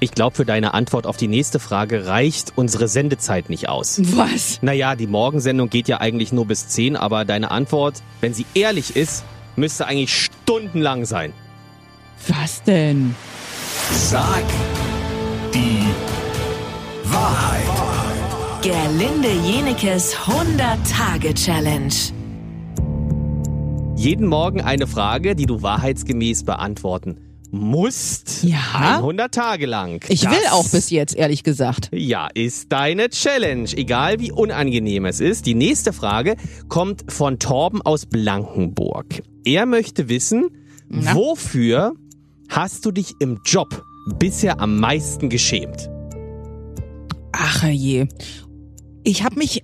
Ich glaube, für deine Antwort auf die nächste Frage reicht unsere Sendezeit nicht aus. Was? Naja, die Morgensendung geht ja eigentlich nur bis 10, aber deine Antwort, wenn sie ehrlich ist, müsste eigentlich stundenlang sein. Was denn? Sag die Wahrheit. Gerlinde Jenekes 100-Tage-Challenge. Jeden Morgen eine Frage, die du wahrheitsgemäß beantworten musst. Ja. 100 Tage lang. Ich will Das- auch bis jetzt, ehrlich gesagt. Ja, ist deine Challenge. Egal wie unangenehm es ist. Die nächste Frage kommt von Torben aus Blankenburg. Er möchte wissen, Na? wofür hast du dich im Job bisher am meisten geschämt? Ach je. Ich habe mich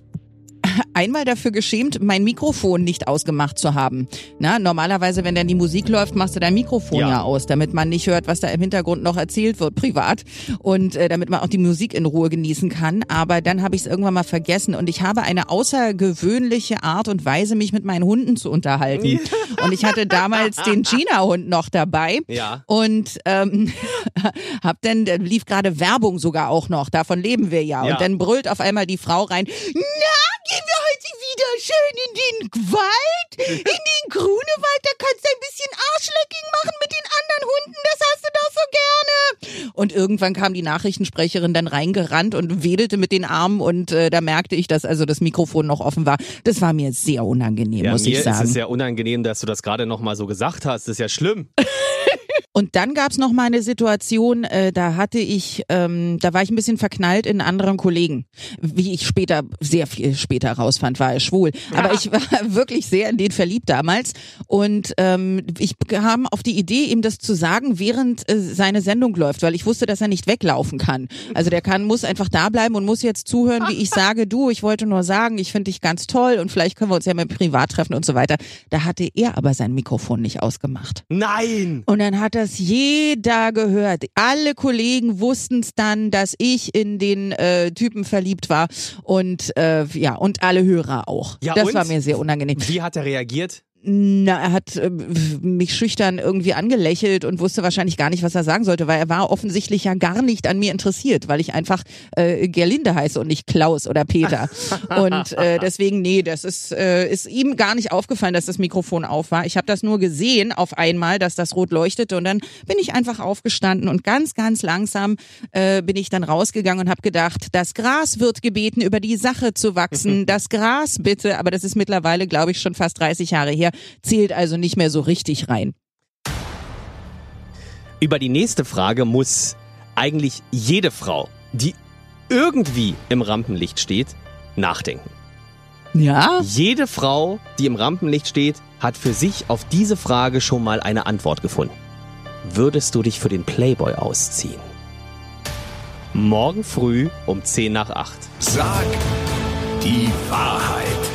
einmal dafür geschämt, mein Mikrofon nicht ausgemacht zu haben. Na, normalerweise, wenn dann die Musik läuft, machst du dein Mikrofon ja. Ja. aus, damit man nicht hört, was da im Hintergrund noch erzählt wird, privat. Und äh, damit man auch die Musik in Ruhe genießen kann. Aber dann habe ich es irgendwann mal vergessen. Und ich habe eine außergewöhnliche Art und Weise, mich mit meinen Hunden zu unterhalten. Und ich hatte damals den Gina-Hund noch dabei. Ja. Und ähm, hab dann, da lief gerade Werbung sogar auch noch, davon leben wir ja. Ja. Und dann brüllt auf einmal die Frau rein, wir wieder schön in den Wald, in den Grunewald, da kannst du ein bisschen Arschlecking machen mit den anderen Hunden, das hast du doch so gerne. Und irgendwann kam die Nachrichtensprecherin dann reingerannt und wedelte mit den Armen und äh, da merkte ich, dass also das Mikrofon noch offen war. Das war mir sehr unangenehm, Ja, muss mir ich ist sagen. es ja unangenehm, dass du das gerade noch mal so gesagt hast. Das ist ja schlimm. Und dann gab's noch mal eine Situation, äh, da hatte ich, ähm, da war ich ein bisschen verknallt in einen anderen Kollegen. Wie ich später, sehr viel später rausfand, war er schwul. Aber ich war wirklich sehr in den verliebt damals. Und ähm, ich kam auf die Idee, ihm das zu sagen, während äh, seine Sendung läuft, weil ich wusste, dass er nicht weglaufen kann. Also der kann, muss einfach da bleiben und muss jetzt zuhören, wie ich sage, du, ich wollte nur sagen, ich finde dich ganz toll und vielleicht können wir uns ja mal privat treffen und so weiter. Da hatte er aber sein Mikrofon nicht ausgemacht. Nein! Und dann hat das jeder gehört. Alle Kollegen wussten es dann, dass ich in den äh, Typen verliebt war und äh, ja und alle Hörer auch. Ja, das war mir sehr unangenehm. Wie hat er reagiert? Na, er hat äh, mich schüchtern irgendwie angelächelt und wusste wahrscheinlich gar nicht, was er sagen sollte, weil er war offensichtlich ja gar nicht an mir interessiert, weil ich einfach äh, Gerlinde heiße und nicht Klaus oder Peter. und äh, deswegen, nee, das ist, äh, ist ihm gar nicht aufgefallen, dass das Mikrofon auf war. Ich habe das nur gesehen auf einmal, dass das rot leuchtete und dann bin ich einfach aufgestanden und ganz, ganz langsam äh, bin ich dann rausgegangen und habe gedacht, das Gras wird gebeten, über die Sache zu wachsen. Das Gras bitte, aber das ist mittlerweile, glaube ich, schon fast 30 Jahre her, zählt also nicht mehr so richtig rein. Über die nächste Frage muss eigentlich jede Frau, die irgendwie im Rampenlicht steht, nachdenken. Ja? Jede Frau, die im Rampenlicht steht, hat für sich auf diese Frage schon mal eine Antwort gefunden. Würdest du dich für den Playboy ausziehen? Morgen früh um 10 nach 8. Sag die Wahrheit.